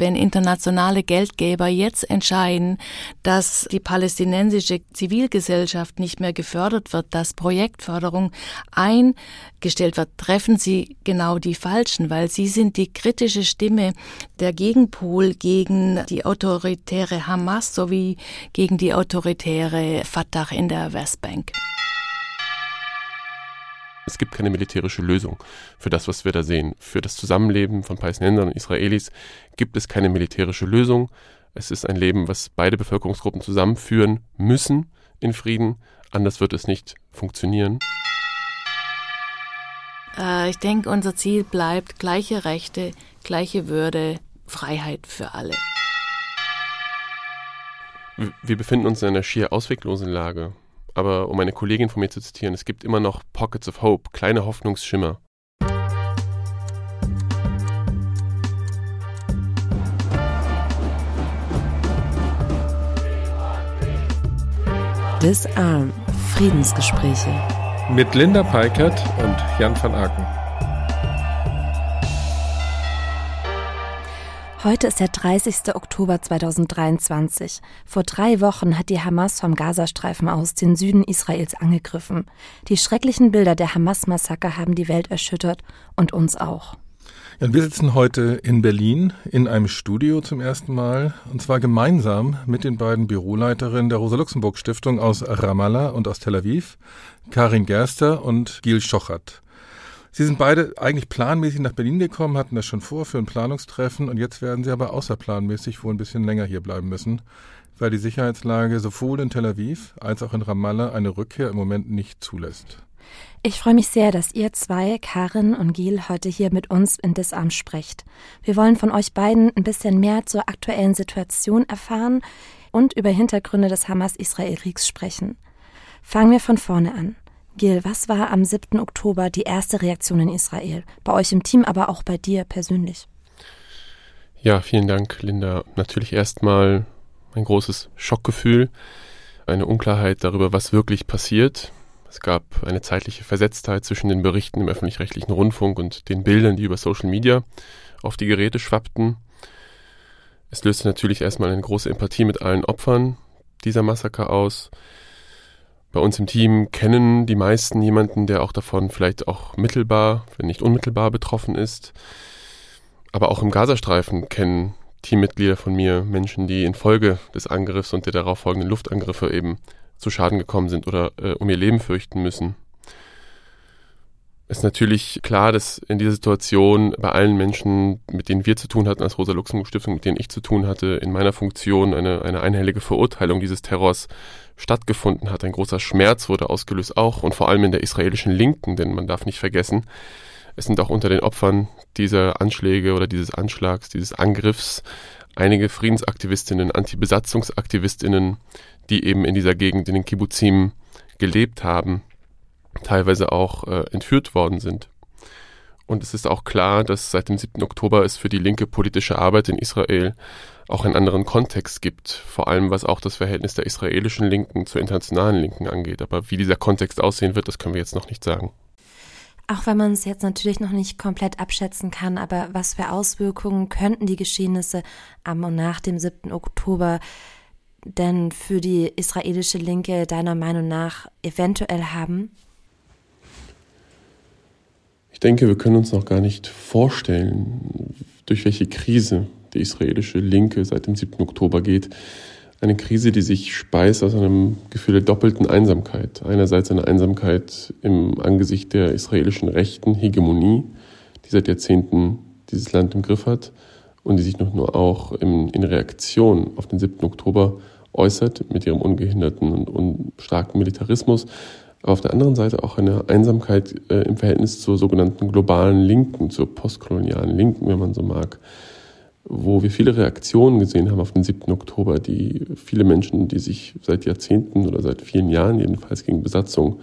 wenn internationale Geldgeber jetzt entscheiden, dass die palästinensische Zivilgesellschaft nicht mehr gefördert wird, dass Projektförderung eingestellt wird, treffen sie genau die Falschen, weil sie sind die kritische Stimme der Gegenpol gegen die autoritäre Hamas sowie gegen die autoritäre Fatah in der Westbank. Es gibt keine militärische Lösung für das, was wir da sehen. Für das Zusammenleben von Palästinensern und Israelis gibt es keine militärische Lösung. Es ist ein Leben, was beide Bevölkerungsgruppen zusammenführen müssen in Frieden. Anders wird es nicht funktionieren. Äh, ich denke, unser Ziel bleibt gleiche Rechte, gleiche Würde, Freiheit für alle. Wir befinden uns in einer schier ausweglosen Lage. Aber um eine Kollegin von mir zu zitieren, es gibt immer noch Pockets of Hope, kleine Hoffnungsschimmer. Disarm Friedensgespräche mit Linda Peikert und Jan van Aken. Heute ist der 30. Oktober 2023. Vor drei Wochen hat die Hamas vom Gazastreifen aus den Süden Israels angegriffen. Die schrecklichen Bilder der Hamas-Massaker haben die Welt erschüttert und uns auch. Ja, wir sitzen heute in Berlin in einem Studio zum ersten Mal und zwar gemeinsam mit den beiden Büroleiterinnen der Rosa-Luxemburg-Stiftung aus Ramallah und aus Tel Aviv, Karin Gerster und Gil Schochert. Sie sind beide eigentlich planmäßig nach Berlin gekommen, hatten das schon vor für ein Planungstreffen und jetzt werden sie aber außerplanmäßig wohl ein bisschen länger hier bleiben müssen, weil die Sicherheitslage sowohl in Tel Aviv als auch in Ramallah eine Rückkehr im Moment nicht zulässt. Ich freue mich sehr, dass ihr zwei, Karin und Gil, heute hier mit uns in Disarm sprecht. Wir wollen von euch beiden ein bisschen mehr zur aktuellen Situation erfahren und über Hintergründe des Hamas-Israel-Kriegs sprechen. Fangen wir von vorne an. Gil, was war am 7. Oktober die erste Reaktion in Israel? Bei euch im Team, aber auch bei dir persönlich? Ja, vielen Dank, Linda. Natürlich erstmal ein großes Schockgefühl, eine Unklarheit darüber, was wirklich passiert. Es gab eine zeitliche Versetztheit zwischen den Berichten im öffentlich-rechtlichen Rundfunk und den Bildern, die über Social Media auf die Geräte schwappten. Es löste natürlich erstmal eine große Empathie mit allen Opfern dieser Massaker aus. Bei uns im Team kennen die meisten jemanden, der auch davon vielleicht auch mittelbar, wenn nicht unmittelbar betroffen ist. Aber auch im Gazastreifen kennen Teammitglieder von mir Menschen, die infolge des Angriffs und der darauf folgenden Luftangriffe eben zu Schaden gekommen sind oder äh, um ihr Leben fürchten müssen ist natürlich klar, dass in dieser Situation bei allen Menschen, mit denen wir zu tun hatten als Rosa-Luxemburg-Stiftung, mit denen ich zu tun hatte, in meiner Funktion eine, eine einhellige Verurteilung dieses Terrors stattgefunden hat. Ein großer Schmerz wurde ausgelöst, auch und vor allem in der israelischen Linken, denn man darf nicht vergessen, es sind auch unter den Opfern dieser Anschläge oder dieses Anschlags, dieses Angriffs einige Friedensaktivistinnen, Antibesatzungsaktivistinnen, die eben in dieser Gegend in den Kibbuzim gelebt haben teilweise auch äh, entführt worden sind. Und es ist auch klar, dass seit dem 7. Oktober es für die linke politische Arbeit in Israel auch einen anderen Kontext gibt, vor allem was auch das Verhältnis der israelischen Linken zur internationalen Linken angeht. Aber wie dieser Kontext aussehen wird, das können wir jetzt noch nicht sagen. Auch wenn man es jetzt natürlich noch nicht komplett abschätzen kann, aber was für Auswirkungen könnten die Geschehnisse am und nach dem 7. Oktober denn für die israelische Linke deiner Meinung nach eventuell haben? Ich denke, wir können uns noch gar nicht vorstellen, durch welche Krise die israelische Linke seit dem 7. Oktober geht. Eine Krise, die sich speist aus einem Gefühl der doppelten Einsamkeit. Einerseits eine Einsamkeit im Angesicht der israelischen rechten Hegemonie, die seit Jahrzehnten dieses Land im Griff hat und die sich noch nur auch in, in Reaktion auf den 7. Oktober äußert mit ihrem ungehinderten und, und starken Militarismus, aber auf der anderen Seite auch eine Einsamkeit äh, im Verhältnis zur sogenannten globalen Linken, zur postkolonialen Linken, wenn man so mag, wo wir viele Reaktionen gesehen haben auf den 7. Oktober, die viele Menschen, die sich seit Jahrzehnten oder seit vielen Jahren jedenfalls gegen Besatzung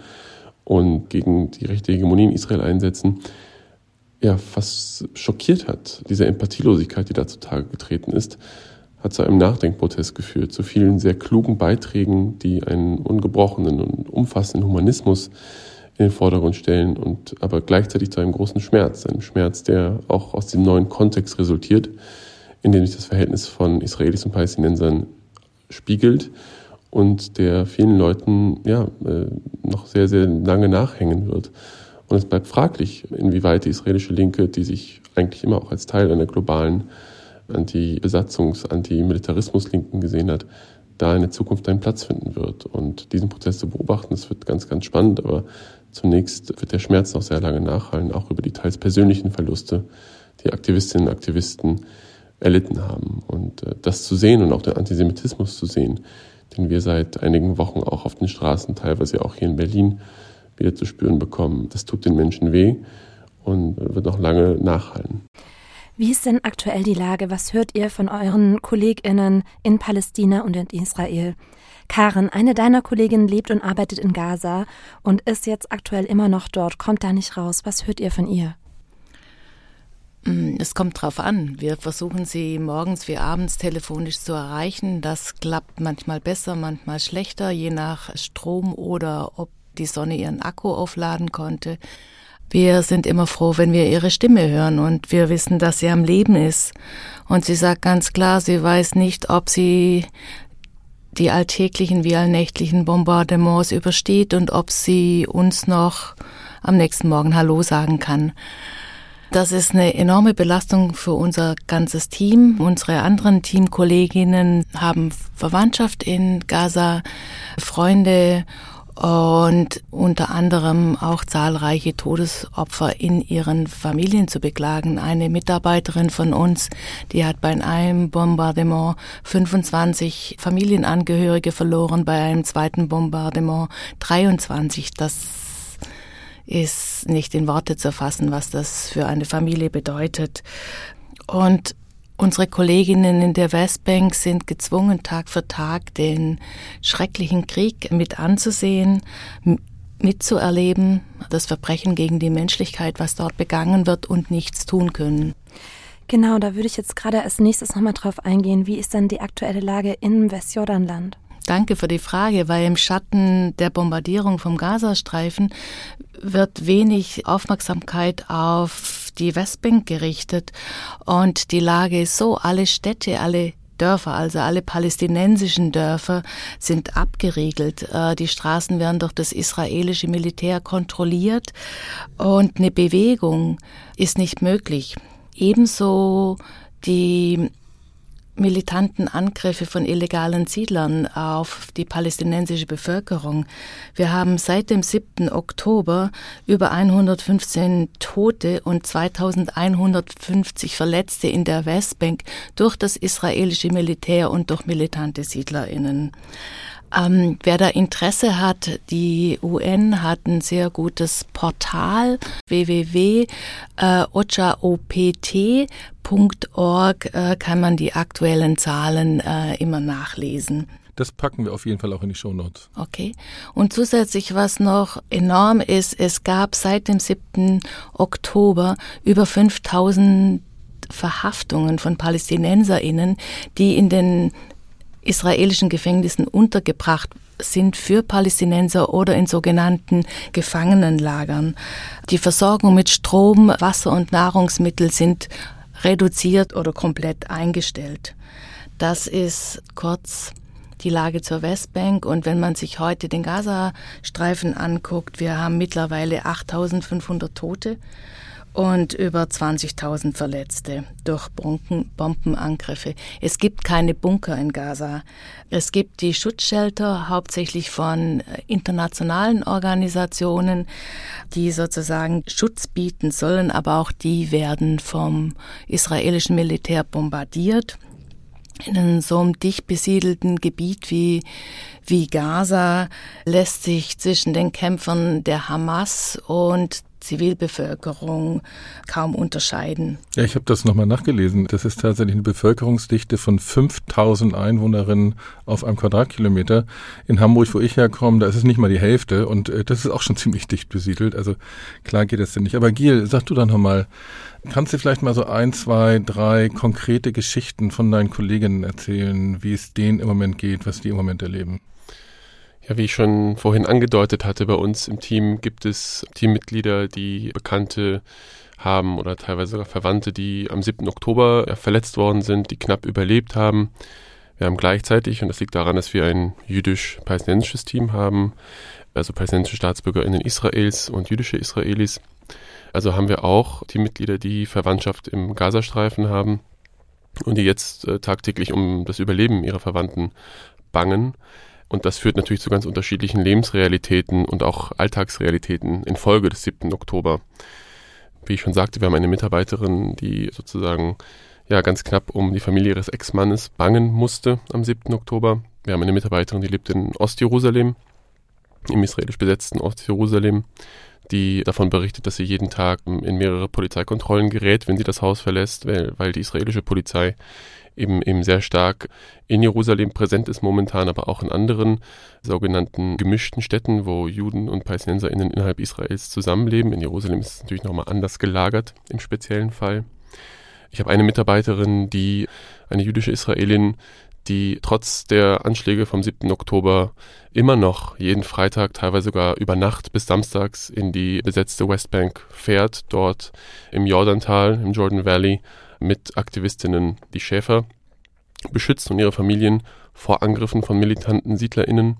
und gegen die rechte Hegemonie in Israel einsetzen, ja, fast schockiert hat, diese Empathielosigkeit, die da zutage getreten ist hat zu einem Nachdenkprozess geführt, zu vielen sehr klugen Beiträgen, die einen ungebrochenen und umfassenden Humanismus in den Vordergrund stellen und aber gleichzeitig zu einem großen Schmerz, einem Schmerz, der auch aus dem neuen Kontext resultiert, in dem sich das Verhältnis von Israelis und Palästinensern spiegelt und der vielen Leuten ja, äh, noch sehr, sehr lange nachhängen wird. Und es bleibt fraglich, inwieweit die israelische Linke, die sich eigentlich immer auch als Teil einer globalen Anti-Besatzungs-, Anti-Militarismus-Linken gesehen hat, da in der Zukunft einen Platz finden wird. Und diesen Prozess zu beobachten, das wird ganz, ganz spannend, aber zunächst wird der Schmerz noch sehr lange nachhallen, auch über die teils persönlichen Verluste, die Aktivistinnen und Aktivisten erlitten haben. Und äh, das zu sehen und auch den Antisemitismus zu sehen, den wir seit einigen Wochen auch auf den Straßen, teilweise auch hier in Berlin, wieder zu spüren bekommen, das tut den Menschen weh und wird noch lange nachhallen. Wie ist denn aktuell die Lage? Was hört ihr von euren KollegInnen in Palästina und in Israel? Karen, eine deiner Kolleginnen lebt und arbeitet in Gaza und ist jetzt aktuell immer noch dort, kommt da nicht raus. Was hört ihr von ihr? Mm, es kommt drauf an. Wir versuchen sie morgens wie abends telefonisch zu erreichen. Das klappt manchmal besser, manchmal schlechter, je nach Strom oder ob die Sonne ihren Akku aufladen konnte. Wir sind immer froh, wenn wir ihre Stimme hören und wir wissen, dass sie am Leben ist. Und sie sagt ganz klar, sie weiß nicht, ob sie die alltäglichen wie allnächtlichen Bombardements übersteht und ob sie uns noch am nächsten Morgen Hallo sagen kann. Das ist eine enorme Belastung für unser ganzes Team. Unsere anderen Teamkolleginnen haben Verwandtschaft in Gaza, Freunde und unter anderem auch zahlreiche Todesopfer in ihren Familien zu beklagen. Eine Mitarbeiterin von uns, die hat bei einem Bombardement 25 Familienangehörige verloren, bei einem zweiten Bombardement 23. Das ist nicht in Worte zu fassen, was das für eine Familie bedeutet. Und unsere Kolleginnen in der Westbank sind gezwungen, Tag für Tag den schrecklichen Krieg mit anzusehen, mitzuerleben, das Verbrechen gegen die Menschlichkeit, was dort begangen wird und nichts tun können. Genau, da würde ich jetzt gerade als nächstes nochmal drauf eingehen. Wie ist dann die aktuelle Lage im Westjordanland? Danke für die Frage, weil im Schatten der Bombardierung vom Gazastreifen wird wenig Aufmerksamkeit auf die Westbank gerichtet und die Lage ist so, alle Städte, alle Dörfer, also alle palästinensischen Dörfer sind abgeriegelt. Äh, die Straßen werden durch das israelische Militär kontrolliert und eine Bewegung ist nicht möglich. Ebenso die militanten Angriffe von illegalen Siedlern auf die palästinensische Bevölkerung. Wir haben seit dem 7. Oktober über 115 Tote und 2150 Verletzte in der Westbank durch das israelische Militär und durch militante Siedlerinnen. Ähm, wer da Interesse hat, die UN hat ein sehr gutes Portal www.ochaopt.org äh, kann man die aktuellen Zahlen äh, immer nachlesen. Das packen wir auf jeden Fall auch in die Shownotes. Okay. Und zusätzlich, was noch enorm ist, es gab seit dem 7. Oktober über 5000 Verhaftungen von PalästinenserInnen, die in den israelischen Gefängnissen untergebracht sind für Palästinenser oder in sogenannten Gefangenenlagern. Die Versorgung mit Strom, Wasser und Nahrungsmittel sind reduziert oder komplett eingestellt. Das ist kurz die Lage zur Westbank. Und wenn man sich heute den Gazastreifen anguckt, wir haben mittlerweile 8500 Tote und über 20.000 Verletzte durch Bombenangriffe. Es gibt keine Bunker in Gaza. Es gibt die Schutzshelter hauptsächlich von äh, internationalen Organisationen, die sozusagen Schutz bieten sollen, aber auch die werden vom israelischen Militär bombardiert. In so einem dicht besiedelten Gebiet wie, wie Gaza lässt sich zwischen den Kämpfern der Hamas und Zivilbevölkerung kaum unterscheiden. Ja, ich habe das nochmal nachgelesen. Das ist tatsächlich eine Bevölkerungsdichte von 5000 Einwohnerinnen auf einem Quadratkilometer. In Hamburg, wo ich herkomme, da ist es nicht mal die Hälfte und äh, das ist auch schon ziemlich dicht besiedelt. Also klar geht das denn nicht. Aber Giel, sag du dann nochmal, kannst du vielleicht mal so ein, zwei, drei konkrete Geschichten von deinen Kolleginnen erzählen, wie es denen im Moment geht, was die im Moment erleben? Ja, wie ich schon vorhin angedeutet hatte, bei uns im Team gibt es Teammitglieder, die bekannte haben oder teilweise sogar Verwandte, die am 7. Oktober verletzt worden sind, die knapp überlebt haben. Wir haben gleichzeitig, und das liegt daran, dass wir ein jüdisch-palästinensisches Team haben, also palästinensische StaatsbürgerInnen Israels und jüdische Israelis. Also haben wir auch die Mitglieder, die Verwandtschaft im Gazastreifen haben und die jetzt äh, tagtäglich um das Überleben ihrer Verwandten bangen. Und das führt natürlich zu ganz unterschiedlichen Lebensrealitäten und auch Alltagsrealitäten infolge des 7. Oktober. Wie ich schon sagte, wir haben eine Mitarbeiterin, die sozusagen ja ganz knapp um die Familie ihres Ex-Mannes bangen musste am 7. Oktober. Wir haben eine Mitarbeiterin, die lebt in Ostjerusalem, im israelisch besetzten Ostjerusalem, die davon berichtet, dass sie jeden Tag in mehrere Polizeikontrollen gerät, wenn sie das Haus verlässt, weil, weil die israelische Polizei eben, eben sehr stark in Jerusalem präsent ist momentan, aber auch in anderen sogenannten gemischten Städten, wo Juden und PalästinenserInnen innerhalb Israels zusammenleben. In Jerusalem ist es natürlich nochmal anders gelagert im speziellen Fall. Ich habe eine Mitarbeiterin, die eine jüdische Israelin, die trotz der Anschläge vom 7. Oktober immer noch jeden Freitag, teilweise sogar über Nacht bis samstags in die besetzte Westbank fährt, dort im Jordantal, im Jordan Valley mit Aktivistinnen die Schäfer beschützt und ihre Familien vor Angriffen von militanten SiedlerInnen,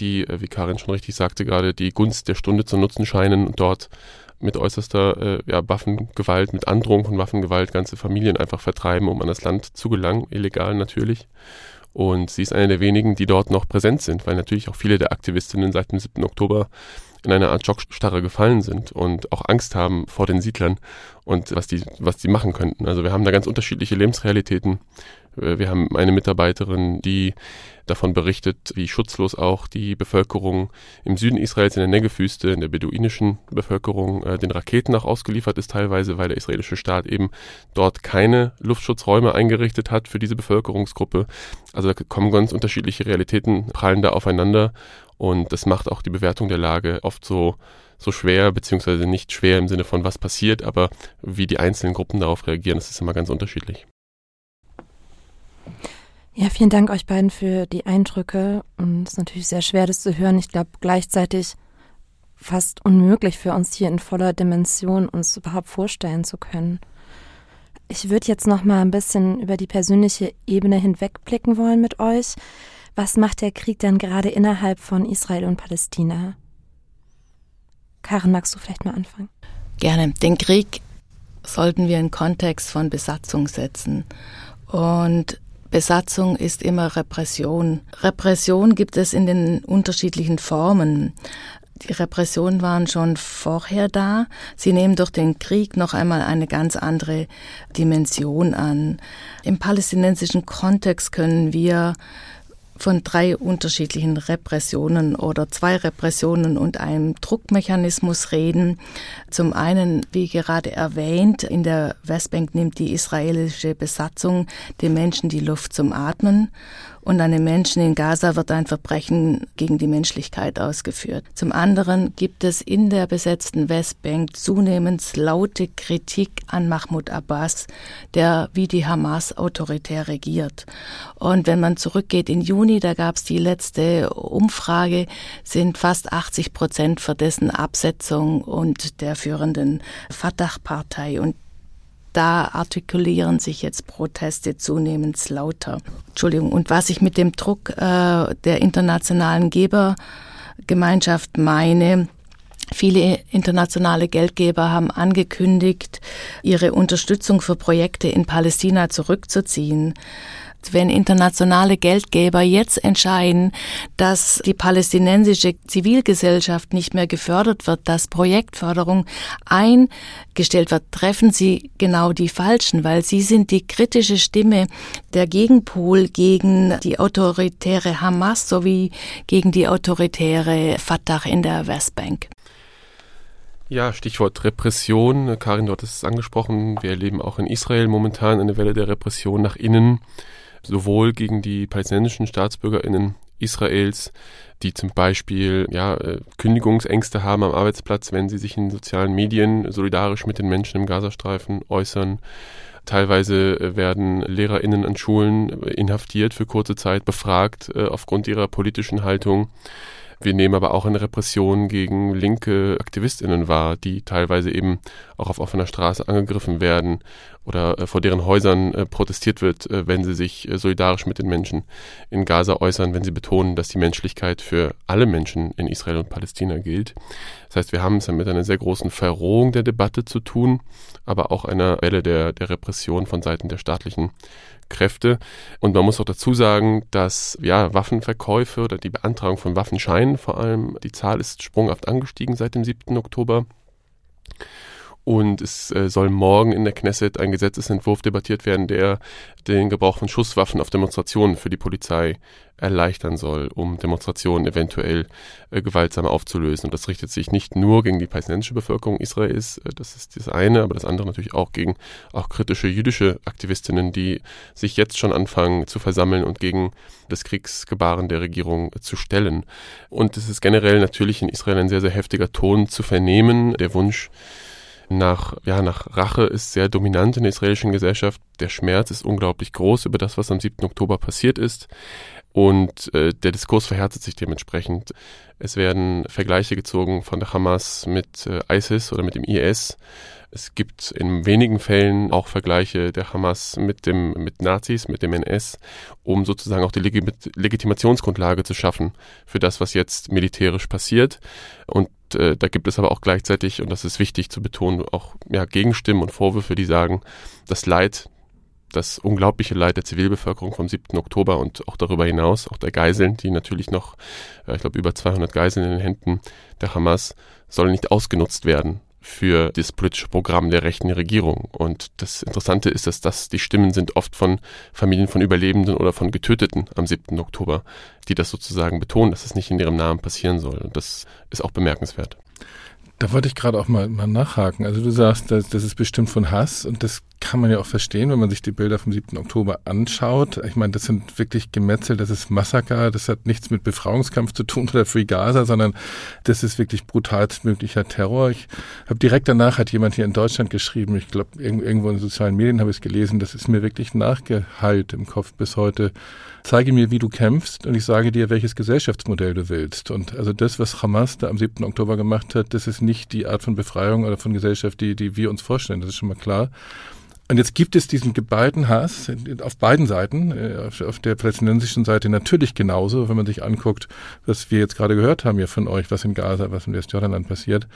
die, äh, wie Karin schon richtig sagte, gerade die Gunst der Stunde zu nutzen scheinen und dort mit äußerster äh, ja, Waffengewalt, mit Androhung von Waffengewalt ganze Familien einfach vertreiben, um an das Land zu gelangen, illegal natürlich. Und sie ist eine der wenigen, die dort noch präsent sind, weil natürlich auch viele der Aktivistinnen seit dem 7. Oktober in eine Art Schockstarre gefallen sind und auch Angst haben vor den Siedlern und was die, was die machen könnten. Also wir haben da ganz unterschiedliche Lebensrealitäten. Äh, wir haben eine Mitarbeiterin, die davon berichtet, wie schutzlos auch die Bevölkerung im Süden Israels in der Negevwüste, in der beduinischen Bevölkerung, äh, den Raketen auch ausgeliefert ist, teilweise, weil der israelische Staat eben dort keine Luftschutzräume eingerichtet hat für diese Bevölkerungsgruppe. Also da kommen ganz unterschiedliche Realitäten, prallen da aufeinander und das macht auch die Bewertung der Lage oft so, so schwer, beziehungsweise nicht schwer im Sinne von was passiert, aber wie die einzelnen Gruppen darauf reagieren, das ist immer ganz unterschiedlich. Ja, vielen Dank euch beiden für die Eindrücke. Und es ist natürlich sehr schwer, das zu hören. Ich glaube, gleichzeitig fast unmöglich für uns hier in voller Dimension uns überhaupt vorstellen zu können. Ich würde jetzt noch mal ein bisschen über die persönliche Ebene hinwegblicken wollen mit euch. Was macht der Krieg dann gerade innerhalb von Israel und Palästina? Karen, magst du vielleicht mal anfangen? Gerne. Den Krieg sollten wir in Kontext von Besatzung setzen. Und Besatzung ist immer Repression. Repression gibt es in den unterschiedlichen Formen. Die Repressionen waren schon vorher da. Sie nehmen durch den Krieg noch einmal eine ganz andere Dimension an. Im palästinensischen Kontext können wir von drei unterschiedlichen Repressionen oder zwei Repressionen und einem Druckmechanismus reden. Zum einen, wie gerade erwähnt, in der Westbank nimmt die israelische Besatzung den Menschen die Luft zum Atmen und an den Menschen in Gaza wird ein Verbrechen gegen die Menschlichkeit ausgeführt. Zum anderen gibt es in der besetzten Westbank zunehmend laute Kritik an Mahmoud Abbas, der wie die Hamas autoritär regiert. Und wenn man zurückgeht in Juni, da gab es die letzte Umfrage, sind fast 80 Prozent für dessen Absetzung und der führenden Fatah-Partei. Und da artikulieren sich jetzt Proteste zunehmend lauter. Entschuldigung. Und was ich mit dem Druck äh, der internationalen Gebergemeinschaft meine, Viele internationale Geldgeber haben angekündigt, ihre Unterstützung für Projekte in Palästina zurückzuziehen wenn internationale Geldgeber jetzt entscheiden, dass die palästinensische Zivilgesellschaft nicht mehr gefördert wird, dass Projektförderung eingestellt wird, treffen sie genau die Falschen, weil sie sind die kritische Stimme der Gegenpol gegen die autoritäre Hamas sowie gegen die autoritäre Fatah in der Westbank. Ja, Stichwort Repression. Karin, dort ist es angesprochen. Wir erleben auch in Israel momentan eine Welle der Repression nach innen sowohl gegen die palästinensischen StaatsbürgerInnen Israels, die zum Beispiel ja, äh, Kündigungsängste haben am Arbeitsplatz, wenn sie sich in sozialen Medien solidarisch mit den Menschen im Gazastreifen äußern. Teilweise äh, werden LehrerInnen an Schulen inhaftiert für kurze Zeit, befragt äh, aufgrund ihrer politischen Haltung. Wir nehmen aber auch eine Repression gegen linke Aktivistinnen wahr, die teilweise eben auch auf offener Straße angegriffen werden oder äh, vor deren Häusern äh, protestiert wird, äh, wenn sie sich äh, solidarisch mit den Menschen in Gaza äußern, wenn sie betonen, dass die Menschlichkeit für alle Menschen in Israel und Palästina gilt. Das heißt, wir haben es ja mit einer sehr großen Verrohung der Debatte zu tun, aber auch einer Welle der, der Repression von Seiten der staatlichen Kräfte. Und man muss auch dazu sagen, dass ja, Waffenverkäufe oder die Beantragung von Waffenscheinen vor allem, die Zahl ist sprunghaft angestiegen seit dem 7. Oktober. Und es äh, soll morgen in der Knesset ein Gesetzesentwurf debattiert werden, der den Gebrauch von Schusswaffen auf Demonstrationen für die Polizei erleichtern soll, um Demonstrationen eventuell äh, gewaltsam aufzulösen. Und das richtet sich nicht nur gegen die palästinensische Bevölkerung Israels, äh, das ist das eine, aber das andere natürlich auch gegen auch kritische jüdische Aktivistinnen, die sich jetzt schon anfangen zu versammeln und gegen das Kriegsgebaren der Regierung zu stellen. Und es ist generell natürlich in Israel ein sehr, sehr heftiger Ton zu vernehmen, der Wunsch, nach, ja, nach Rache ist sehr dominant in der israelischen Gesellschaft. Der Schmerz ist unglaublich groß über das, was am 7. Oktober passiert ist. Und äh, der Diskurs verhärtet sich dementsprechend. Es werden Vergleiche gezogen von der Hamas mit äh, ISIS oder mit dem IS. Es gibt in wenigen Fällen auch Vergleiche der Hamas mit dem mit Nazis, mit dem NS, um sozusagen auch die Legit Legitimationsgrundlage zu schaffen für das, was jetzt militärisch passiert. Und äh, da gibt es aber auch gleichzeitig, und das ist wichtig zu betonen, auch ja, Gegenstimmen und Vorwürfe, die sagen, das Leid, das unglaubliche Leid der Zivilbevölkerung vom 7. Oktober und auch darüber hinaus, auch der Geiseln, die natürlich noch, äh, ich glaube, über 200 Geiseln in den Händen der Hamas, soll nicht ausgenutzt werden für das politische Programm der rechten Regierung. Und das Interessante ist, dass das die Stimmen sind oft von Familien von Überlebenden oder von Getöteten am 7. Oktober, die das sozusagen betonen, dass es nicht in ihrem Namen passieren soll. Und das ist auch bemerkenswert. Da wollte ich gerade auch mal, mal nachhaken. Also du sagst, das, das ist bestimmt von Hass und das kann man ja auch verstehen, wenn man sich die Bilder vom 7. Oktober anschaut. Ich meine, das sind wirklich Gemetzel, das ist Massaker, das hat nichts mit Befreiungskampf zu tun oder Free Gaza, sondern das ist wirklich brutalstmöglicher Terror. Ich habe direkt danach hat jemand hier in Deutschland geschrieben, ich glaube irgendwo in sozialen Medien habe ich es gelesen, das ist mir wirklich nachgeheilt im Kopf bis heute. Zeige mir, wie du kämpfst und ich sage dir, welches Gesellschaftsmodell du willst. Und also das, was Hamas da am 7. Oktober gemacht hat, das ist nicht die Art von Befreiung oder von Gesellschaft, die, die wir uns vorstellen. Das ist schon mal klar. Und jetzt gibt es diesen geballten Hass auf beiden Seiten, äh, auf der palästinensischen Seite natürlich genauso, wenn man sich anguckt, was wir jetzt gerade gehört haben hier von euch, was in Gaza, was im Westjordanland passiert.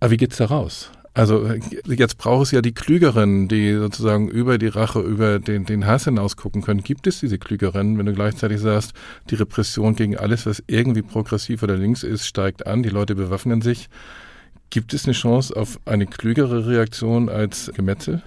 Aber wie geht's da raus? Also jetzt braucht es ja die Klügeren, die sozusagen über die Rache, über den, den Hass hinaus gucken können. Gibt es diese Klügeren, wenn du gleichzeitig sagst, die Repression gegen alles, was irgendwie progressiv oder links ist, steigt an, die Leute bewaffnen sich. Gibt es eine Chance auf eine klügere Reaktion als Gemetzel?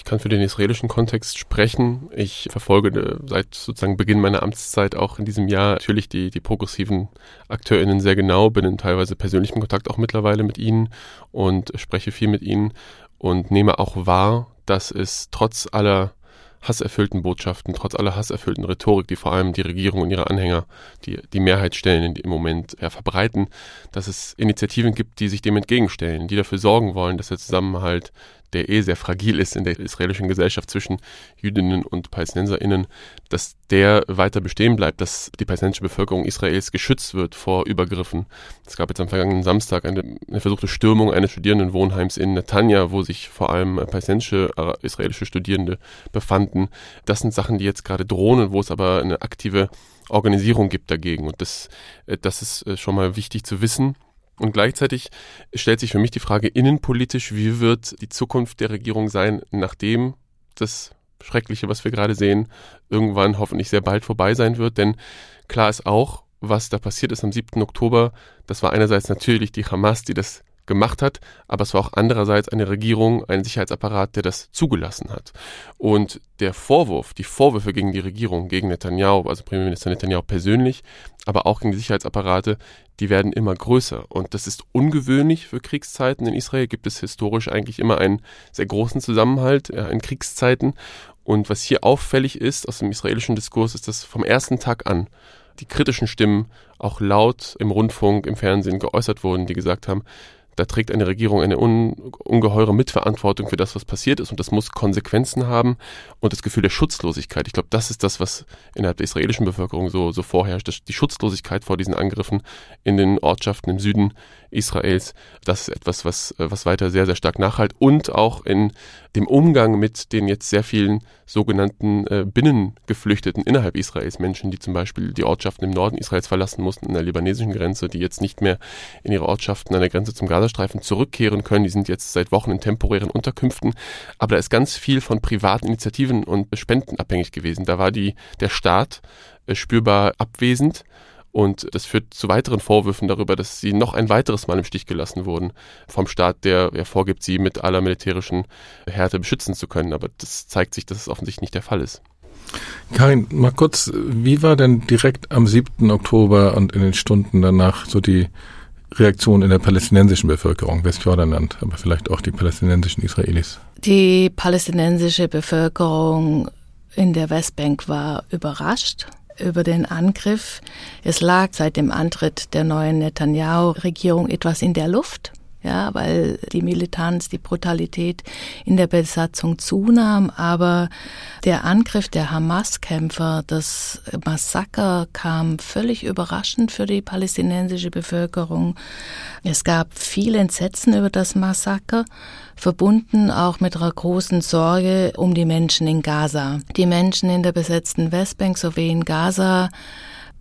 Ich kann für den israelischen Kontext sprechen. Ich verfolge seit sozusagen Beginn meiner Amtszeit auch in diesem Jahr natürlich die, die progressiven AkteurInnen sehr genau, bin in teilweise persönlichem Kontakt auch mittlerweile mit ihnen und spreche viel mit ihnen und nehme auch wahr, dass es trotz aller hasserfüllten Botschaften, trotz aller hasserfüllten Rhetorik, die vor allem die Regierung und ihre Anhänger, die die Mehrheit stellen, im Moment ja, verbreiten, dass es Initiativen gibt, die sich dem entgegenstellen, die dafür sorgen wollen, dass der Zusammenhalt der eh sehr fragil ist in der israelischen Gesellschaft zwischen Jüdinnen und PalästinenserInnen, dass der weiter bestehen bleibt, dass die palästinensische Bevölkerung Israels geschützt wird vor Übergriffen. Es gab jetzt am vergangenen Samstag eine, eine versuchte Stürmung eines Studierendenwohnheims in Netanya, wo sich vor allem palästinensische, israelische Studierende befanden. Das sind Sachen, die jetzt gerade drohen und wo es aber eine aktive Organisierung gibt dagegen. Und das, äh, das ist äh, schon mal wichtig zu wissen. Und gleichzeitig stellt sich für mich die Frage innenpolitisch, wie wird die Zukunft der Regierung sein, nachdem das Schreckliche, was wir gerade sehen, irgendwann hoffentlich sehr bald vorbei sein wird. Denn klar ist auch, was da passiert ist am 7. Oktober, das war einerseits natürlich die Hamas, die das gemacht hat, aber es war auch andererseits eine Regierung, ein Sicherheitsapparat, der das zugelassen hat. Und der Vorwurf, die Vorwürfe gegen die Regierung, gegen Netanyahu, also Premierminister Netanyahu persönlich, aber auch gegen die Sicherheitsapparate, die werden immer größer. Und das ist ungewöhnlich für Kriegszeiten. In Israel gibt es historisch eigentlich immer einen sehr großen Zusammenhalt äh, in Kriegszeiten. Und was hier auffällig ist aus dem israelischen Diskurs, ist, dass vom ersten Tag an die kritischen Stimmen auch laut im Rundfunk, im Fernsehen geäußert wurden, die gesagt haben, Da trägt eine Regierung eine un ungeheure Mitverantwortung für das, was passiert ist und das muss Konsequenzen haben und das Gefühl der Schutzlosigkeit. Ich glaube, das ist das, was innerhalb der israelischen Bevölkerung so, so vorherrscht, die Schutzlosigkeit vor diesen Angriffen in den Ortschaften im Süden Israels. Das ist etwas, was, was weiter sehr, sehr stark nachhalt und auch in dem Umgang mit den jetzt sehr vielen sogenannten äh, Binnengeflüchteten innerhalb Israels, Menschen, die zum Beispiel die Ortschaften im Norden Israels verlassen mussten, an der libanesischen Grenze, die jetzt nicht mehr in ihre Ortschaften an der Grenze zum Gazastreifen zurückkehren können. Die sind jetzt seit Wochen in temporären Unterkünften. Aber da ist ganz viel von privaten Initiativen und Spenden abhängig gewesen. Da war die, der Staat äh, spürbar abwesend. Und das führt zu weiteren Vorwürfen darüber, dass sie noch ein weiteres Mal im Stich gelassen wurden vom Staat, der ja vorgibt, sie mit aller militärischen Härte beschützen zu können. Aber das zeigt sich, dass es offensichtlich nicht der Fall ist. Karin, mal kurz, wie war denn direkt am 7. Oktober und in den Stunden danach so die Reaktion in der palästinensischen Bevölkerung, Westjordanland, aber vielleicht auch die palästinensischen Israelis? Die palästinensische Bevölkerung in der Westbank war überrascht über den Angriff. Es lag seit dem Antritt der neuen Netanyahu-Regierung etwas in der Luft ja, weil die Militanz, die Brutalität in der Besatzung zunahm. Aber der Angriff der Hamas-Kämpfer, das Massaker kam völlig überraschend für die palästinensische Bevölkerung. Es gab viel Entsetzen über das Massaker, verbunden auch mit einer großen Sorge um die Menschen in Gaza. Die Menschen in der besetzten Westbank sowie in Gaza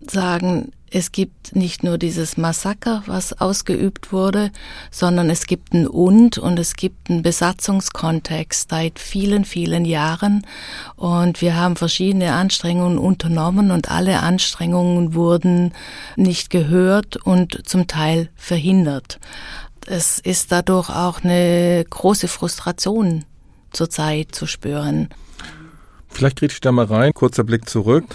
sagen, es gibt nicht nur dieses Massaker, was ausgeübt wurde, sondern es gibt ein Und und es gibt einen Besatzungskontext seit vielen, vielen Jahren. Und wir haben verschiedene Anstrengungen unternommen und alle Anstrengungen wurden nicht gehört und zum Teil verhindert. Es ist dadurch auch eine große Frustration zurzeit zu spüren. Vielleicht kriege ich da mal rein, kurzer Blick zurück.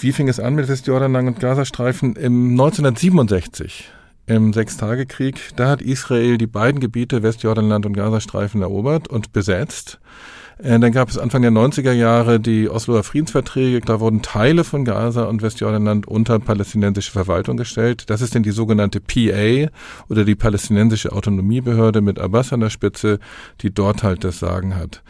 Wie fing es an mit Westjordanland und Gazastreifen? Im 1967, im Sechstagekrieg, da hat Israel die beiden Gebiete Westjordanland und Gazastreifen erobert und besetzt. Äh, dann gab es Anfang der 90er Jahre die Osloer Friedensverträge. Da wurden Teile von Gaza und Westjordanland unter palästinensische Verwaltung gestellt. Das ist denn die sogenannte PA oder die palästinensische Autonomiebehörde mit Abbas an der Spitze, die dort halt das Sagen hat.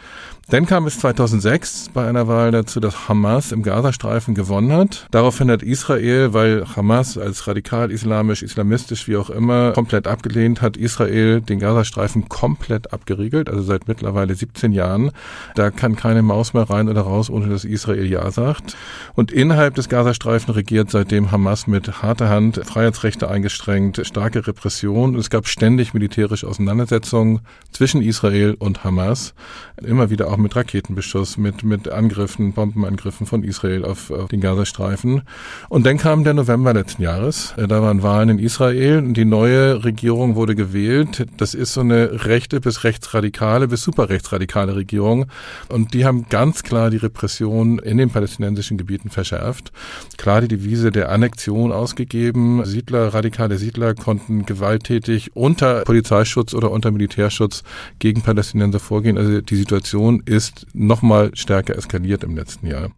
Dann kam es 2006 bei einer Wahl dazu, dass Hamas im Gazastreifen gewonnen hat. Daraufhin hat Israel, weil Hamas als radikal-islamisch, islamistisch, wie auch immer, komplett abgelehnt hat, Israel den Gazastreifen komplett abgeriegelt, also seit mittlerweile 17 Jahren. Da kann keine Maus mehr rein oder raus, ohne dass Israel Ja sagt. Und innerhalb des Gazastreifen regiert seitdem Hamas mit harter Hand Freiheitsrechte eingestrengt, starke Repression. Es gab ständig militärische Auseinandersetzungen zwischen Israel und Hamas. Immer wieder auch mit Raketenbeschuss, mit, mit Angriffen, Bombenangriffen von Israel auf, auf den Gazastreifen. Und dann kam der November letzten Jahres. Äh, da waren Wahlen in Israel und die neue Regierung wurde gewählt. Das ist so eine rechte bis rechtsradikale bis superrechtsradikale Regierung. Und die haben ganz klar die Repression in den palästinensischen Gebieten verschärft. Klar die Devise der Annexion ausgegeben. Siedler, radikale Siedler konnten gewalttätig unter Polizeischutz oder unter Militärschutz gegen Palästinenser vorgehen. Also die Situation ist nochmal stärker eskaliert im letzten Jahr.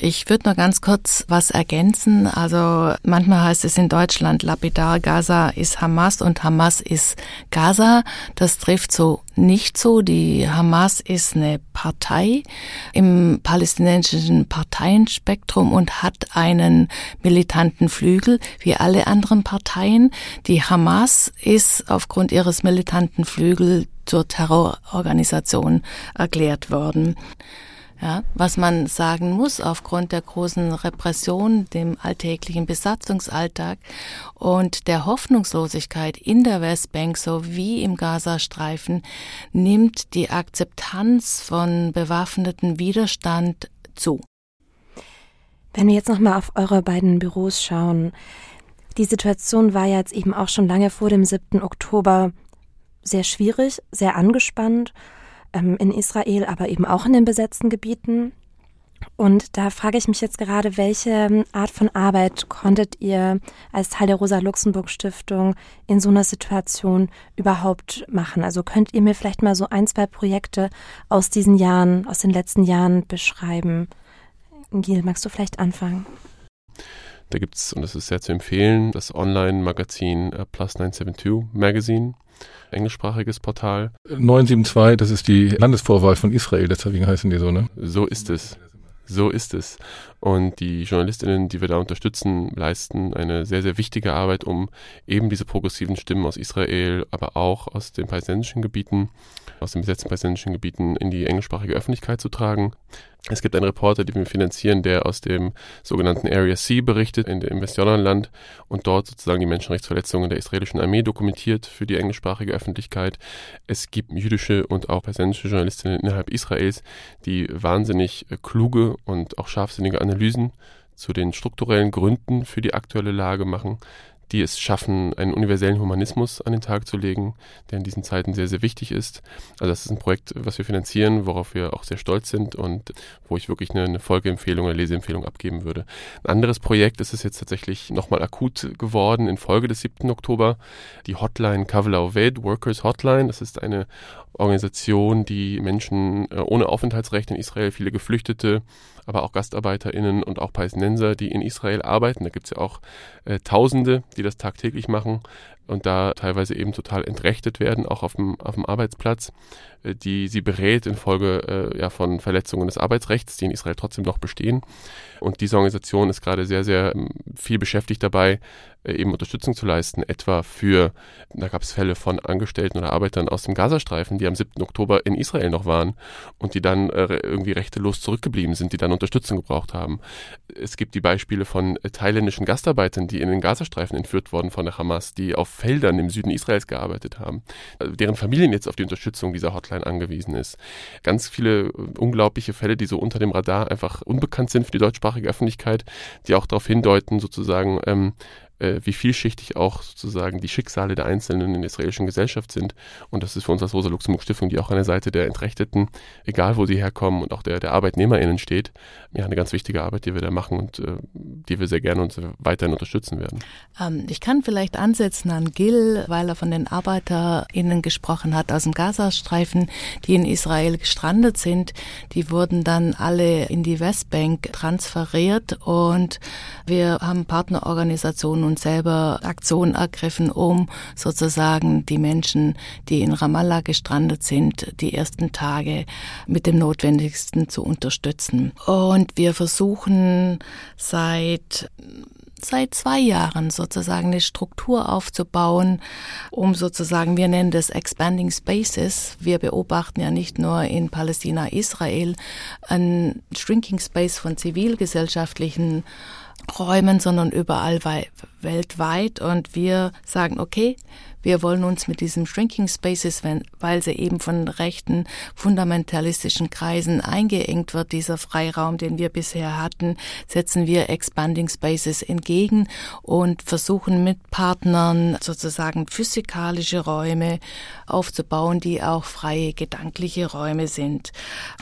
Ich würde nur ganz kurz was ergänzen. Also manchmal heißt es in Deutschland lapidar, Gaza ist Hamas und Hamas ist Gaza. Das trifft so nicht so. Die Hamas ist eine Partei im palästinensischen Parteienspektrum und hat einen militanten Flügel wie alle anderen Parteien. Die Hamas ist aufgrund ihres militanten Flügels zur Terrororganisation erklärt worden. Ja, was man sagen muss, aufgrund der großen Repression, dem alltäglichen Besatzungsalltag und der Hoffnungslosigkeit in der Westbank sowie im Gazastreifen nimmt die Akzeptanz von bewaffneten Widerstand zu. Wenn wir jetzt nochmal auf eure beiden Büros schauen, die Situation war ja jetzt eben auch schon lange vor dem 7. Oktober sehr schwierig, sehr angespannt ähm, in Israel, aber eben auch in den besetzten Gebieten. Und da frage ich mich jetzt gerade, welche ähm, Art von Arbeit konntet ihr als Teil der Rosa-Luxemburg-Stiftung in so einer Situation überhaupt machen? Also könnt ihr mir vielleicht mal so ein, zwei Projekte aus diesen Jahren, aus den letzten Jahren beschreiben? Gil, magst du vielleicht anfangen? Da gibt es, und das ist sehr zu empfehlen, das Online-Magazin äh, Plus 972 Magazine englischsprachiges Portal. 972, das ist die Landesvorwahl von Israel, deswegen heißen die so, ne? So ist es. So ist es. Und die Journalistinnen, die wir da unterstützen, leisten eine sehr, sehr wichtige Arbeit, um eben diese progressiven Stimmen aus Israel, aber auch aus den palästinensischen Gebieten, aus den besetzten palästinensischen Gebieten in die englischsprachige Öffentlichkeit zu tragen. Es gibt einen Reporter, den wir finanzieren, der aus dem sogenannten Area C berichtet, in dem Westjordanland und dort sozusagen die Menschenrechtsverletzungen der israelischen Armee dokumentiert für die englischsprachige Öffentlichkeit. Es gibt jüdische und auch persönliche Journalistinnen innerhalb Israels, die wahnsinnig kluge und auch scharfsinnige Analysen zu den strukturellen Gründen für die aktuelle Lage machen, die es schaffen, einen universellen Humanismus an den Tag zu legen, der in diesen Zeiten sehr, sehr wichtig ist. Also das ist ein Projekt, was wir finanzieren, worauf wir auch sehr stolz sind und wo ich wirklich eine, eine Folgeempfehlung oder Leseempfehlung abgeben würde. Ein anderes Projekt ist es jetzt tatsächlich nochmal akut geworden in Folge des 7. Oktober. Die Hotline Kavla Ved, Workers Hotline. Das ist eine Organisation, die Menschen äh, ohne Aufenthaltsrecht in Israel, viele Geflüchtete, aber auch GastarbeiterInnen und auch Palästinenser, die in Israel arbeiten. Da gibt es ja auch äh, Tausende, die das tagtäglich machen und da teilweise eben total entrechtet werden, auch auf dem, auf dem Arbeitsplatz, äh, die sie berät infolge äh, ja, von Verletzungen des Arbeitsrechts, die in Israel trotzdem noch bestehen. Und diese Organisation ist gerade sehr, sehr ähm, viel beschäftigt dabei, äh, eben Unterstützung zu leisten, etwa für, da gab es Fälle von Angestellten oder Arbeitern aus dem Gazastreifen, die am 7. Oktober in Israel noch waren und die dann äh, irgendwie rechtelos zurückgeblieben sind, die dann Unterstützung gebraucht haben. Es gibt die Beispiele von äh, thailändischen Gastarbeitern, die in den Gazastreifen entführt wurden von der Hamas, die auf Feldern im Süden Israels gearbeitet haben, also deren Familien jetzt auf die Unterstützung dieser Hotline angewiesen ist. Ganz viele unglaubliche Fälle, die so unter dem Radar einfach unbekannt sind für die deutschsprachige Öffentlichkeit, die auch darauf hindeuten, sozusagen, ähm, äh, wie vielschichtig auch sozusagen die Schicksale der Einzelnen in der israelischen Gesellschaft sind. Und das ist für uns als Rosa-Luxemburg-Stiftung, die auch an der Seite der Entrechteten, egal wo sie herkommen und auch der, der ArbeitnehmerInnen steht, ja, eine ganz wichtige Arbeit, die wir da machen und äh, die wir sehr gerne und weiterhin unterstützen werden. Ähm, ich kann vielleicht ansetzen an Gil, weil er von den ArbeiterInnen gesprochen hat aus dem Gazastreifen, die in Israel gestrandet sind. Die wurden dann alle in die Westbank transferiert und wir haben Partnerorganisationen und selber Aktionen ergriffen, um sozusagen die Menschen, die in Ramallah gestrandet sind, die ersten Tage mit dem Notwendigsten zu unterstützen. Und wir versuchen seit seit zwei Jahren sozusagen eine Struktur aufzubauen, um sozusagen, wir nennen das Expanding Spaces. Wir beobachten ja nicht nur in Palästina, Israel, ein Shrinking Space von zivilgesellschaftlichen Räumen, sondern überall weltweit. Und wir sagen, okay, wir wollen uns mit diesem Shrinking Spaces, wenn, weil sie eben von rechten fundamentalistischen Kreisen eingeengt wird, dieser Freiraum, den wir bisher hatten, setzen wir Expanding Spaces entgegen und versuchen mit Partnern sozusagen physikalische Räume aufzubauen, die auch freie gedankliche Räume sind.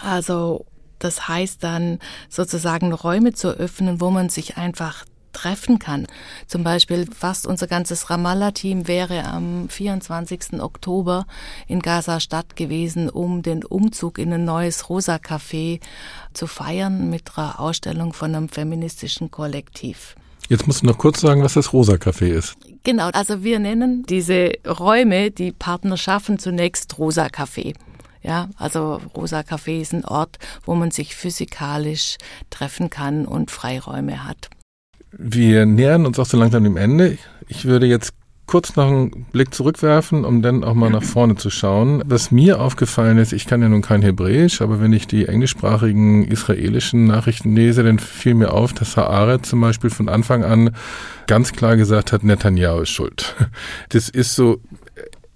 Also das heißt dann sozusagen Räume zu öffnen, wo man sich einfach treffen kann. Zum Beispiel fast unser ganzes Ramallah-Team wäre am 24. Oktober in Gaza-Stadt gewesen, um den Umzug in ein neues Rosa-Café zu feiern mit einer Ausstellung von einem feministischen Kollektiv. Jetzt musst du noch kurz sagen, was das Rosa Café ist. Genau, also wir nennen diese Räume, die Partner schaffen, zunächst Rosa Café. Ja, also Rosa Café ist ein Ort, wo man sich physikalisch treffen kann und Freiräume hat. Wir nähern uns auch so langsam dem Ende. Ich würde jetzt kurz noch einen Blick zurückwerfen, um dann auch mal nach vorne zu schauen. Was mir aufgefallen ist, ich kann ja nun kein Hebräisch, aber wenn ich die englischsprachigen israelischen Nachrichten lese, dann fiel mir auf, dass Haaret zum Beispiel von Anfang an ganz klar gesagt hat, Netanyahu ist schuld. Das ist so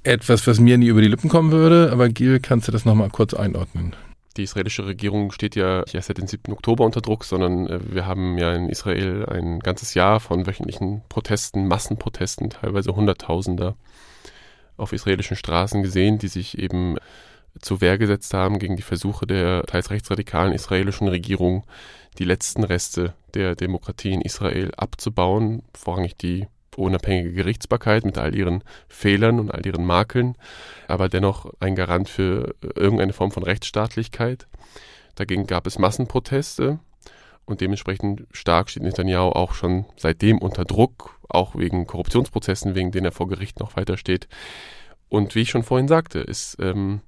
etwas, was mir nie über die Lippen kommen würde, aber Gil, kannst du das nochmal kurz einordnen? Die israelische Regierung steht ja nicht erst seit dem 7. Oktober unter Druck, sondern äh, wir haben ja in Israel ein ganzes Jahr von wöchentlichen Protesten, Massenprotesten, teilweise Hunderttausender auf israelischen Straßen gesehen, die sich eben zur Wehr gesetzt haben gegen die Versuche der teils rechtsradikalen israelischen Regierung, die letzten Reste der Demokratie in Israel abzubauen, vorrangig die unabhängige Gerichtsbarkeit mit all ihren Fehlern und all ihren Makeln, aber dennoch ein Garant für irgendeine Form von Rechtsstaatlichkeit. Dagegen gab es Massenproteste und dementsprechend stark steht Netanyahu auch schon seitdem unter Druck, auch wegen Korruptionsprozessen, wegen denen er vor Gericht noch weiter steht. Und wie ich schon vorhin sagte, es ähm,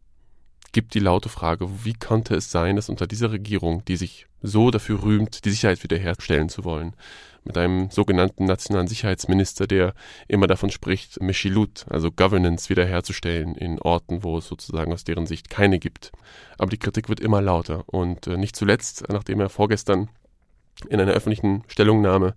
gibt die laute Frage, wie konnte es sein, dass unter dieser Regierung, die sich so dafür rühmt, die Sicherheit wiederherstellen zu wollen, mit einem sogenannten nationalen Sicherheitsminister, der immer davon spricht, Meshilut, also Governance wiederherzustellen in Orten, wo es sozusagen aus deren Sicht keine gibt. Aber die Kritik wird immer lauter und äh, nicht zuletzt, nachdem er vorgestern in einer öffentlichen Stellungnahme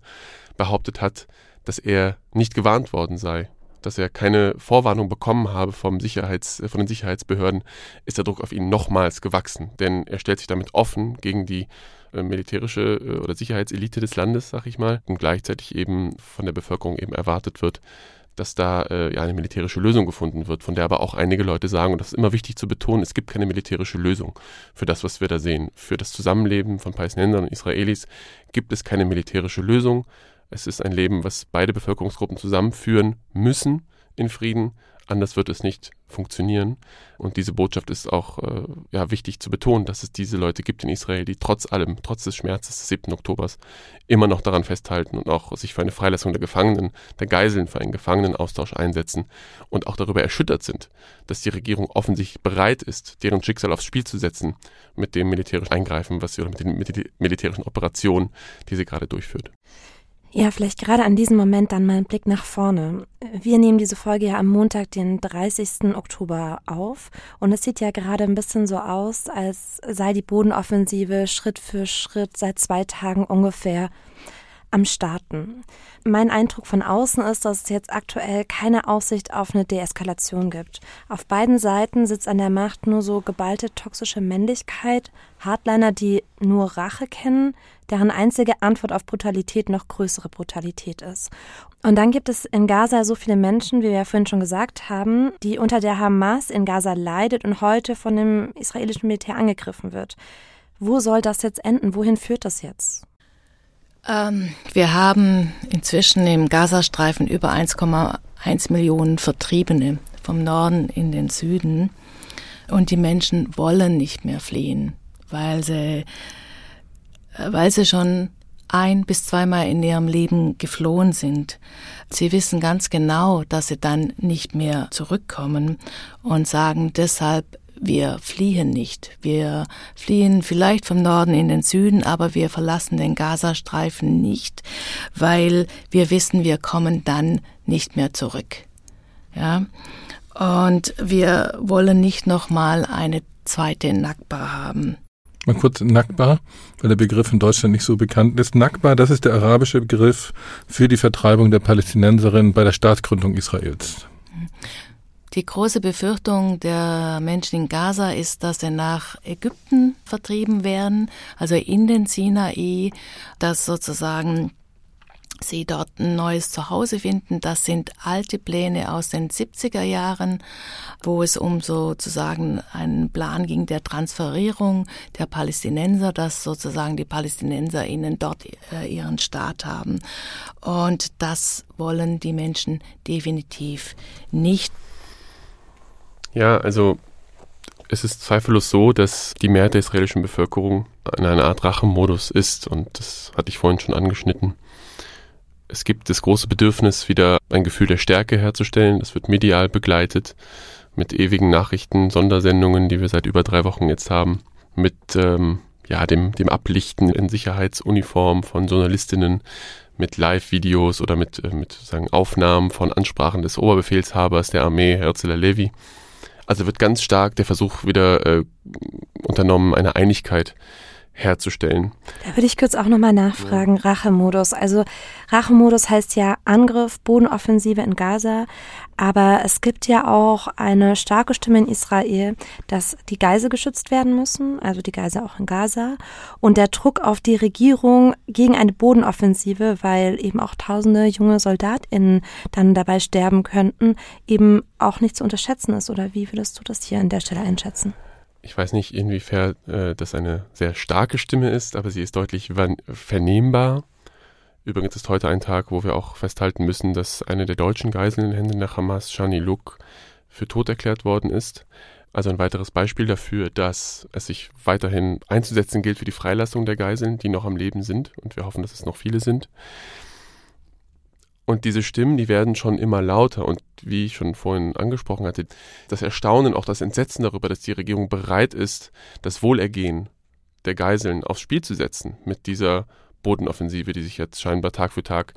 behauptet hat, dass er nicht gewarnt worden sei, dass er keine Vorwarnung bekommen habe vom Sicherheits, von den Sicherheitsbehörden, ist der Druck auf ihn nochmals gewachsen. Denn er stellt sich damit offen gegen die äh, militärische äh, oder Sicherheitselite des Landes, sag ich mal, und gleichzeitig eben von der Bevölkerung eben erwartet wird, dass da äh, ja eine militärische Lösung gefunden wird, von der aber auch einige Leute sagen, und das ist immer wichtig zu betonen, es gibt keine militärische Lösung für das, was wir da sehen. Für das Zusammenleben von Palästinensern und Israelis gibt es keine militärische Lösung. Es ist ein Leben, was beide Bevölkerungsgruppen zusammenführen müssen in Frieden, Anders wird es nicht funktionieren. Und diese Botschaft ist auch äh, ja, wichtig zu betonen, dass es diese Leute gibt in Israel, die trotz allem, trotz des Schmerzes des 7. Oktobers, immer noch daran festhalten und auch sich für eine Freilassung der Gefangenen, der Geiseln, für einen Gefangenenaustausch einsetzen und auch darüber erschüttert sind, dass die Regierung offensichtlich bereit ist, deren Schicksal aufs Spiel zu setzen mit dem militärischen Eingreifen, was sie oder mit den, mit den militärischen Operationen, die sie gerade durchführt. Ja, vielleicht gerade an diesem Moment dann mal ein Blick nach vorne. Wir nehmen diese Folge ja am Montag, den 30. Oktober auf und es sieht ja gerade ein bisschen so aus, als sei die Bodenoffensive Schritt für Schritt seit zwei Tagen ungefähr am Starten. Mein Eindruck von außen ist, dass es jetzt aktuell keine Aussicht auf eine Deeskalation gibt. Auf beiden Seiten sitzt an der Macht nur so geballte toxische Männlichkeit, Hardliner, die nur Rache kennen, deren einzige Antwort auf Brutalität noch größere Brutalität ist. Und dann gibt es in Gaza so viele Menschen, wie wir ja vorhin schon gesagt haben, die unter der Hamas in Gaza leidet und heute von dem israelischen Militär angegriffen wird. Wo soll das jetzt enden? Wohin führt das jetzt? Ähm, wir haben inzwischen im Gazastreifen über 1,1 Millionen Vertriebene vom Norden in den Süden. Und die Menschen wollen nicht mehr fliehen, weil sie, weil sie schon ein bis zweimal in ihrem Leben geflohen sind. Sie wissen ganz genau, dass sie dann nicht mehr zurückkommen und sagen deshalb, wir fliehen nicht. Wir fliehen vielleicht vom Norden in den Süden, aber wir verlassen den Gazastreifen nicht, weil wir wissen, wir kommen dann nicht mehr zurück. Ja. Und wir wollen nicht nochmal eine zweite Nakba haben. Mal kurz Nakba, weil der Begriff in Deutschland nicht so bekannt ist. Nakba, das ist der arabische Begriff für die Vertreibung der Palästinenserinnen bei der Staatsgründung Israels. Die große Befürchtung der Menschen in Gaza ist, dass sie nach Ägypten vertrieben werden, also in den Sinai, dass sozusagen sie dort ein neues Zuhause finden. Das sind alte Pläne aus den 70er Jahren, wo es um sozusagen einen Plan ging der Transferierung der Palästinenser, dass sozusagen die Palästinenser ihnen dort äh, ihren Staat haben. Und das wollen die Menschen definitiv nicht. Ja, also es ist zweifellos so, dass die Mehrheit der israelischen Bevölkerung in einer Art Rachemodus ist und das hatte ich vorhin schon angeschnitten. Es gibt das große Bedürfnis, wieder ein Gefühl der Stärke herzustellen. Das wird medial begleitet mit ewigen Nachrichten, Sondersendungen, die wir seit über drei Wochen jetzt haben, mit ähm, ja, dem, dem Ablichten in Sicherheitsuniform von Journalistinnen, mit Live-Videos oder mit, äh, mit sagen, Aufnahmen von Ansprachen des Oberbefehlshabers der Armee, Herzl Levi. Also wird ganz stark der Versuch wieder äh, unternommen, eine Einigkeit herzustellen. Da würde ich kurz auch nochmal nachfragen, ja. Rachemodus. Also Rachemodus heißt ja Angriff, Bodenoffensive in Gaza, aber es gibt ja auch eine starke Stimme in Israel, dass die Geisel geschützt werden müssen, also die Geisel auch in Gaza, und der Druck auf die Regierung gegen eine Bodenoffensive, weil eben auch tausende junge SoldatInnen dann dabei sterben könnten, eben auch nicht zu unterschätzen ist. Oder wie würdest du das hier an der Stelle einschätzen? Ich weiß nicht, inwiefern äh, das eine sehr starke Stimme ist, aber sie ist deutlich vernehmbar. Übrigens ist heute ein Tag, wo wir auch festhalten müssen, dass eine der deutschen Geiseln in den Händen der Hamas, Shani Luk, für tot erklärt worden ist. Also ein weiteres Beispiel dafür, dass es sich weiterhin einzusetzen gilt für die Freilassung der Geiseln, die noch am Leben sind. Und wir hoffen, dass es noch viele sind. Und diese Stimmen, die werden schon immer lauter. Und wie ich schon vorhin angesprochen hatte, das Erstaunen, auch das Entsetzen darüber, dass die Regierung bereit ist, das Wohlergehen der Geiseln aufs Spiel zu setzen mit dieser Bodenoffensive, die sich jetzt scheinbar Tag für Tag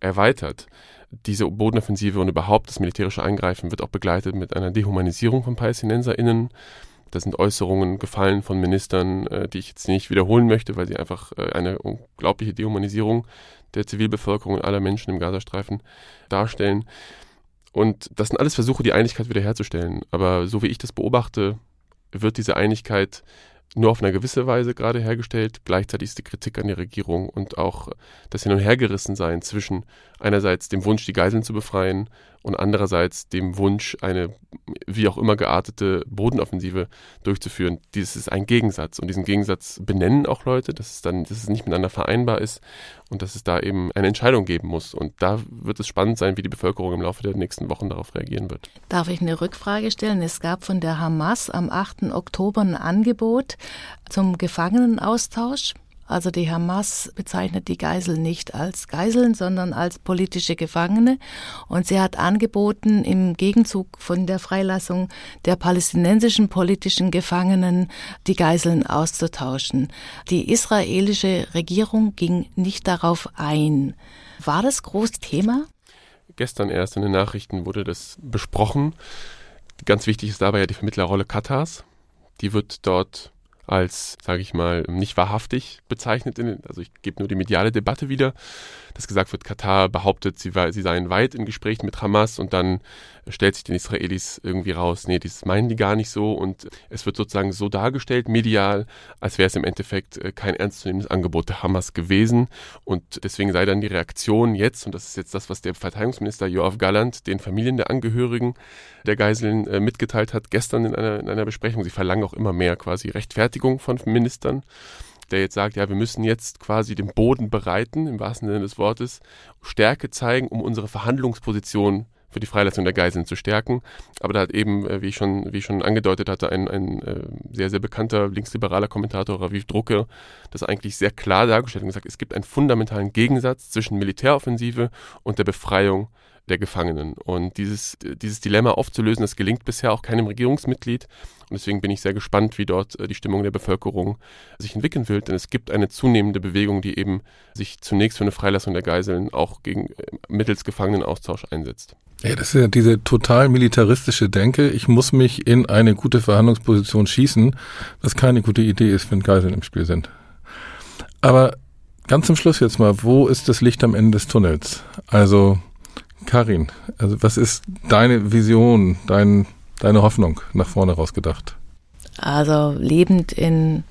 erweitert. Diese Bodenoffensive und überhaupt das militärische Eingreifen wird auch begleitet mit einer Dehumanisierung von PalästinenserInnen. Da sind Äußerungen gefallen von Ministern, äh, die ich jetzt nicht wiederholen möchte, weil sie einfach äh, eine unglaubliche Dehumanisierung der Zivilbevölkerung und aller Menschen im Gazastreifen darstellen. Und das sind alles Versuche, die Einigkeit wiederherzustellen. Aber so wie ich das beobachte, wird diese Einigkeit nur auf eine gewisse Weise gerade hergestellt. Gleichzeitig ist die Kritik an die Regierung und auch das Hin- und Hergerissensein zwischen einerseits dem Wunsch, die Geiseln zu befreien und andererseits dem Wunsch, eine wie auch immer geartete Bodenoffensive durchzuführen. Dieses ist ein Gegensatz und diesen Gegensatz benennen auch Leute, dass es dann, dass es nicht miteinander vereinbar ist und dass es da eben eine Entscheidung geben muss. Und da wird es spannend sein, wie die Bevölkerung im Laufe der nächsten Wochen darauf reagieren wird. Darf ich eine Rückfrage stellen? Es gab von der Hamas am 8. Oktober ein Angebot zum Gefangenenaustausch. Also die Hamas bezeichnet die Geiseln nicht als Geiseln, sondern als politische Gefangene. Und sie hat angeboten, im Gegenzug von der Freilassung der palästinensischen politischen Gefangenen die Geiseln auszutauschen. Die israelische Regierung ging nicht darauf ein. War das groß Thema? Gestern erst in den Nachrichten wurde das besprochen. Ganz wichtig ist dabei ja die Vermittlerrolle Katars. Die wird dort als, sage ich mal, nicht wahrhaftig bezeichnet. also ich gebe nur die mediale Debatte wieder, dass gesagt wird, Katar behauptet, sie, sie seien weit in Gesprächen mit Hamas und dann stellt sich den Israelis irgendwie raus, nee, das meinen die gar nicht so und es wird sozusagen so dargestellt, medial, als wäre es im Endeffekt äh, kein ernstzunehmendes Angebot der Hamas gewesen und deswegen sei dann die Reaktion jetzt, und das ist jetzt das, was der Verteidigungsminister Joachim Galland den Familien der Angehörigen der Geiseln äh, mitgeteilt hat, gestern in einer, in einer Besprechung, sie verlangen auch immer mehr quasi Rechtfertigung von Ministern der jetzt sagt, ja, wir müssen jetzt quasi den Boden bereiten, im wahrsten Sinne des Wortes, Stärke zeigen, um unsere Verhandlungsposition für die Freilassung der Geiseln zu stärken. Aber da hat eben, äh, wie ich schon, wie ich schon angedeutet hatte, ein, ein äh, sehr, sehr bekannter linksliberaler Kommentator, Raviv Drucke, das eigentlich sehr klar dargestellt und gesagt, es gibt einen fundamentalen Gegensatz zwischen Militäroffensive und der Befreiung der Gefangenen. Und dieses, dieses Dilemma aufzulösen, das gelingt bisher auch keinem Regierungsmitglied. Und deswegen bin ich sehr gespannt, wie dort äh, die Stimmung der Bevölkerung sich entwickeln wird. Denn es gibt eine zunehmende Bewegung, die eben sich zunächst für eine Freilassung der Geiseln auch gegen äh, mittels Gefangenenaustausch einsetzt. Ja, das ist ja diese total militaristische Denke. Ich muss mich in eine gute Verhandlungsposition schießen, was keine gute Idee ist, wenn Geiseln im Spiel sind. Aber ganz zum Schluss jetzt mal, wo ist das Licht am Ende des Tunnels? Also Karin, also was ist deine Vision, dein, deine Hoffnung nach vorne rausgedacht? Also lebend in,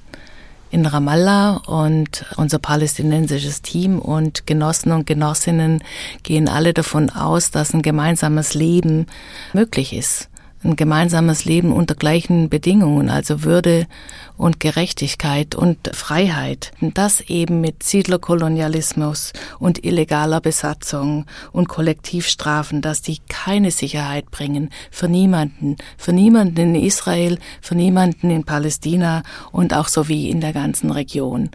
in Ramallah und unser palästinensisches Team und Genossen und Genossinnen gehen alle davon aus, dass ein gemeinsames Leben möglich ist ein gemeinsames Leben unter gleichen Bedingungen, also Würde und Gerechtigkeit und Freiheit. Das eben mit Siedlerkolonialismus und illegaler Besatzung und Kollektivstrafen, dass die keine Sicherheit bringen für niemanden, für niemanden in Israel, für niemanden in Palästina und auch so wie in der ganzen Region.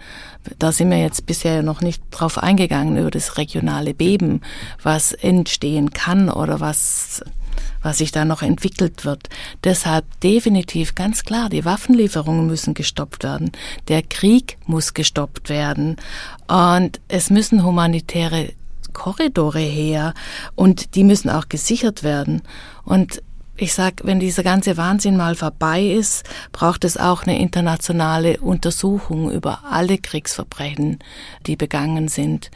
Da sind wir jetzt bisher noch nicht drauf eingegangen über das regionale Beben, was entstehen kann oder was was sich da noch entwickelt wird. Deshalb definitiv ganz klar, die Waffenlieferungen müssen gestoppt werden. Der Krieg muss gestoppt werden. Und es müssen humanitäre Korridore her und die müssen auch gesichert werden. Und ich sag, wenn dieser ganze Wahnsinn mal vorbei ist, braucht es auch eine internationale Untersuchung über alle Kriegsverbrechen, die begangen sind.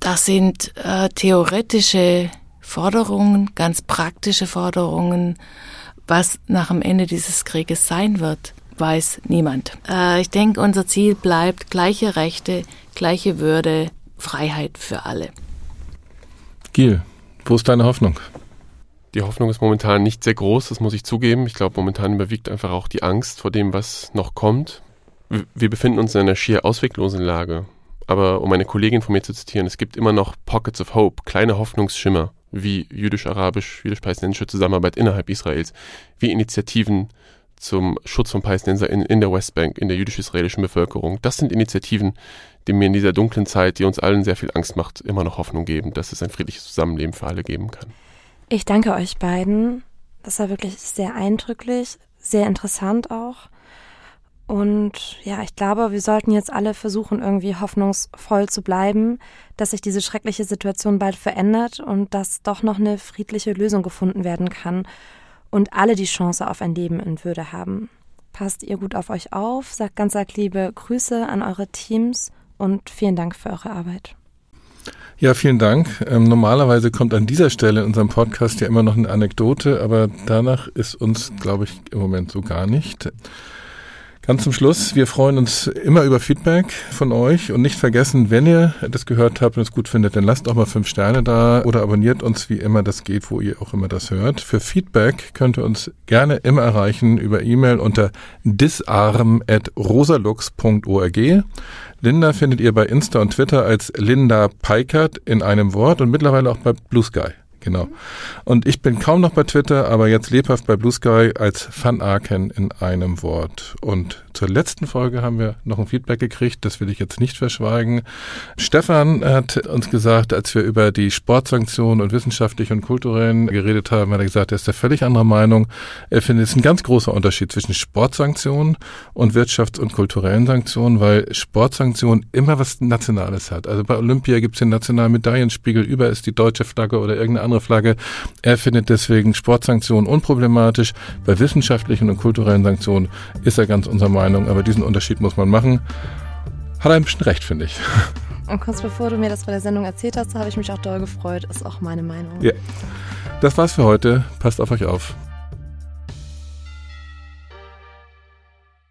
Das sind äh, theoretische Forderungen, ganz praktische Forderungen. Was nach dem Ende dieses Krieges sein wird, weiß niemand. Äh, ich denke, unser Ziel bleibt gleiche Rechte, gleiche Würde, Freiheit für alle. Gil, wo ist deine Hoffnung? Die Hoffnung ist momentan nicht sehr groß, das muss ich zugeben. Ich glaube, momentan überwiegt einfach auch die Angst vor dem, was noch kommt. Wir befinden uns in einer schier ausweglosen Lage. Aber um eine Kollegin von mir zu zitieren, es gibt immer noch Pockets of Hope, kleine Hoffnungsschimmer wie jüdisch-arabisch, jüdisch-palästinensische Zusammenarbeit innerhalb Israels, wie Initiativen zum Schutz von Palästinenser in, in der Westbank, in der jüdisch-israelischen Bevölkerung. Das sind Initiativen, die mir in dieser dunklen Zeit, die uns allen sehr viel Angst macht, immer noch Hoffnung geben, dass es ein friedliches Zusammenleben für alle geben kann. Ich danke euch beiden. Das war wirklich sehr eindrücklich, sehr interessant auch. Und ja, ich glaube, wir sollten jetzt alle versuchen, irgendwie hoffnungsvoll zu bleiben, dass sich diese schreckliche Situation bald verändert und dass doch noch eine friedliche Lösung gefunden werden kann und alle die Chance auf ein Leben in Würde haben. Passt ihr gut auf euch auf, sagt ganz arg liebe Grüße an eure Teams und vielen Dank für eure Arbeit. Ja, vielen Dank. Ähm, normalerweise kommt an dieser Stelle in unserem Podcast ja immer noch eine Anekdote, aber danach ist uns, glaube ich, im Moment so gar nicht. Ganz zum Schluss, wir freuen uns immer über Feedback von euch und nicht vergessen, wenn ihr das gehört habt und es gut findet, dann lasst auch mal fünf Sterne da oder abonniert uns, wie immer das geht, wo ihr auch immer das hört. Für Feedback könnt ihr uns gerne immer erreichen über E-Mail unter disarm.rosalux.org. Linda findet ihr bei Insta und Twitter als Linda Peikert in einem Wort und mittlerweile auch bei Blue Sky. Genau. Und ich bin kaum noch bei Twitter, aber jetzt lebhaft bei Blue Sky als Van Aken in einem Wort. Und zur letzten Folge haben wir noch ein Feedback gekriegt, das will ich jetzt nicht verschweigen. Stefan hat uns gesagt, als wir über die Sportsanktionen und wissenschaftlichen und kulturellen geredet haben, hat er gesagt, er ist der völlig anderer Meinung. Er findet es ein ganz großer Unterschied zwischen Sportsanktionen und wirtschafts- und kulturellen Sanktionen, weil Sportsanktionen immer was Nationales hat. Also bei Olympia gibt es den nationalen Medaillenspiegel, über ist die deutsche Flagge oder irgendeine andere Flagge. Er findet deswegen Sportsanktionen unproblematisch. Bei wissenschaftlichen und kulturellen Sanktionen ist er ganz unserer Meinung. Meinung, aber diesen Unterschied muss man machen. Hat er ein bisschen recht, finde ich. Und kurz bevor du mir das bei der Sendung erzählt hast, habe ich mich auch doll gefreut. Ist auch meine Meinung. Ja. Das war's für heute. Passt auf euch auf.